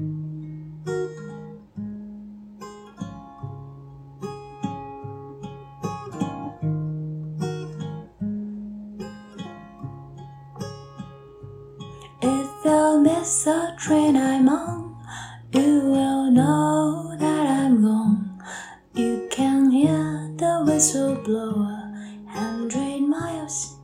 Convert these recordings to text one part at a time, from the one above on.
If you miss the train I'm on, you will know that I'm gone. You can hear the whistle blow a hundred miles.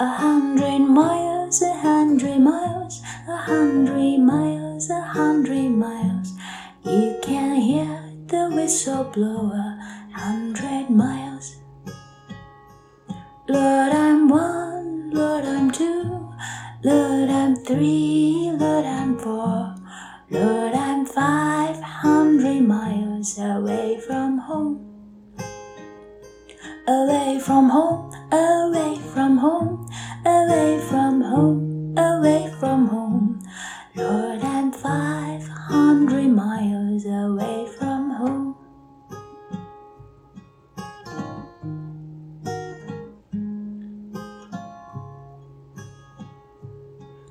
A hundred miles, a hundred miles, a hundred miles, a hundred miles. You can hear the whistle blow a hundred miles. Lord, I'm one, Lord, I'm two, Lord, I'm three, Lord, I'm four, Lord, I'm five hundred miles away from home. Away from home, away from home, away from from home. Lord, I'm five hundred miles away from home.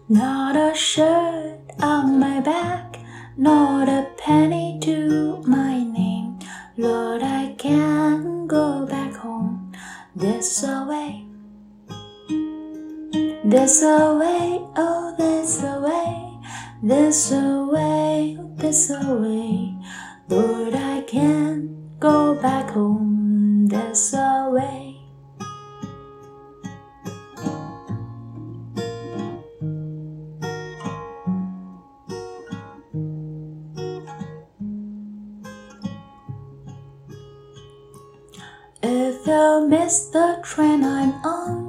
Not a shirt on my back, not a penny to my name. Lord, I can't go back home this away. a way, oh, this away, this there's a way. Lord, I can't go back home there's a way. If you miss the train I'm on,